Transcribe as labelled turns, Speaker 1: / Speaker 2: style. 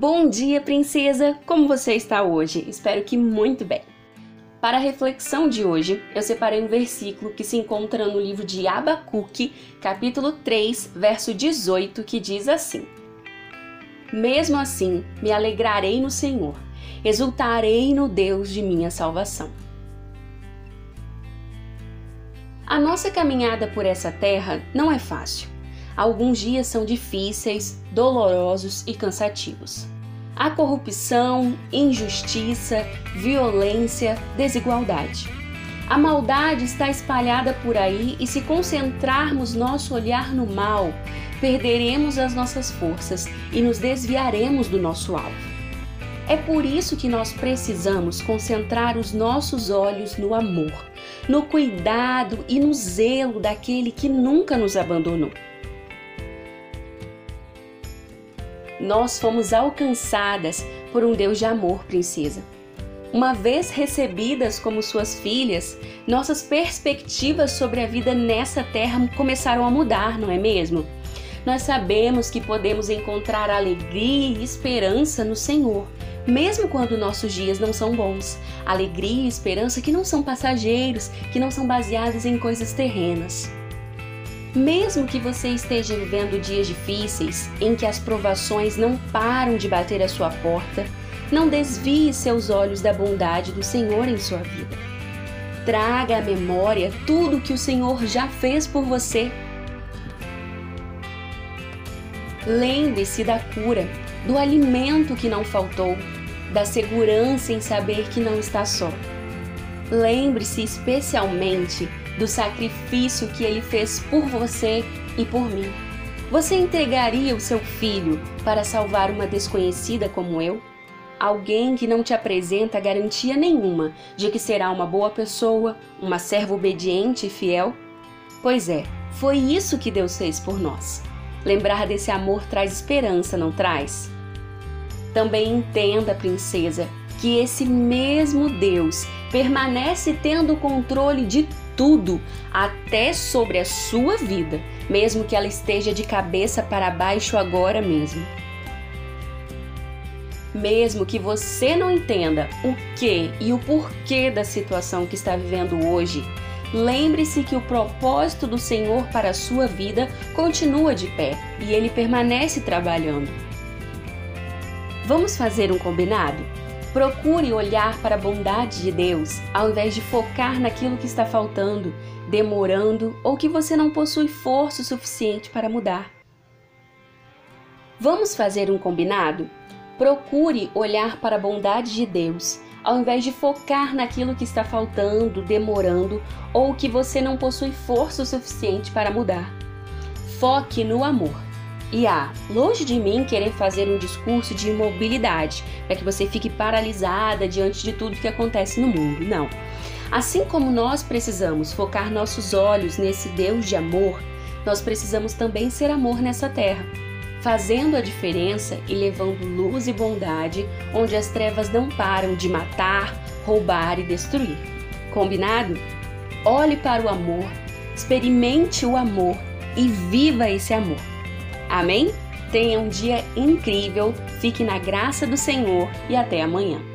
Speaker 1: Bom dia, princesa! Como você está hoje? Espero que muito bem. Para a reflexão de hoje, eu separei um versículo que se encontra no livro de Abacuque, capítulo 3, verso 18, que diz assim: Mesmo assim, me alegrarei no Senhor, exultarei no Deus de minha salvação. A nossa caminhada por essa terra não é fácil. Alguns dias são difíceis, dolorosos e cansativos. Há corrupção, injustiça, violência, desigualdade. A maldade está espalhada por aí e se concentrarmos nosso olhar no mal, perderemos as nossas forças e nos desviaremos do nosso alvo. É por isso que nós precisamos concentrar os nossos olhos no amor, no cuidado e no zelo daquele que nunca nos abandonou. Nós fomos alcançadas por um Deus de amor, princesa. Uma vez recebidas como suas filhas, nossas perspectivas sobre a vida nessa terra começaram a mudar, não é mesmo? Nós sabemos que podemos encontrar alegria e esperança no Senhor mesmo quando nossos dias não são bons. Alegria e esperança que não são passageiros, que não são baseados em coisas terrenas. Mesmo que você esteja vivendo dias difíceis, em que as provações não param de bater à sua porta, não desvie seus olhos da bondade do Senhor em sua vida. Traga à memória tudo que o Senhor já fez por você. Lembre-se da cura, do alimento que não faltou, da segurança em saber que não está só. Lembre-se especialmente do sacrifício que ele fez por você e por mim. Você entregaria o seu filho para salvar uma desconhecida como eu? Alguém que não te apresenta garantia nenhuma de que será uma boa pessoa, uma serva obediente e fiel? Pois é, foi isso que Deus fez por nós. Lembrar desse amor traz esperança, não traz? Também entenda, princesa, que esse mesmo Deus permanece tendo o controle de tudo, até sobre a sua vida, mesmo que ela esteja de cabeça para baixo agora mesmo. Mesmo que você não entenda o que e o porquê da situação que está vivendo hoje, lembre-se que o propósito do Senhor para a sua vida continua de pé e ele permanece trabalhando. Vamos fazer um combinado? Procure olhar para a bondade de Deus ao invés de focar naquilo que está faltando, demorando ou que você não possui força suficiente para mudar. Vamos fazer um combinado? Procure olhar para a bondade de Deus ao invés de focar naquilo que está faltando, demorando ou que você não possui força suficiente para mudar. Foque no amor. E ah, longe de mim querer fazer um discurso de imobilidade, para que você fique paralisada diante de tudo que acontece no mundo. Não. Assim como nós precisamos focar nossos olhos nesse Deus de amor, nós precisamos também ser amor nessa terra, fazendo a diferença e levando luz e bondade onde as trevas não param de matar, roubar e destruir. Combinado? Olhe para o amor, experimente o amor e viva esse amor. Amém? Tenha um dia incrível, fique na graça do Senhor e até amanhã.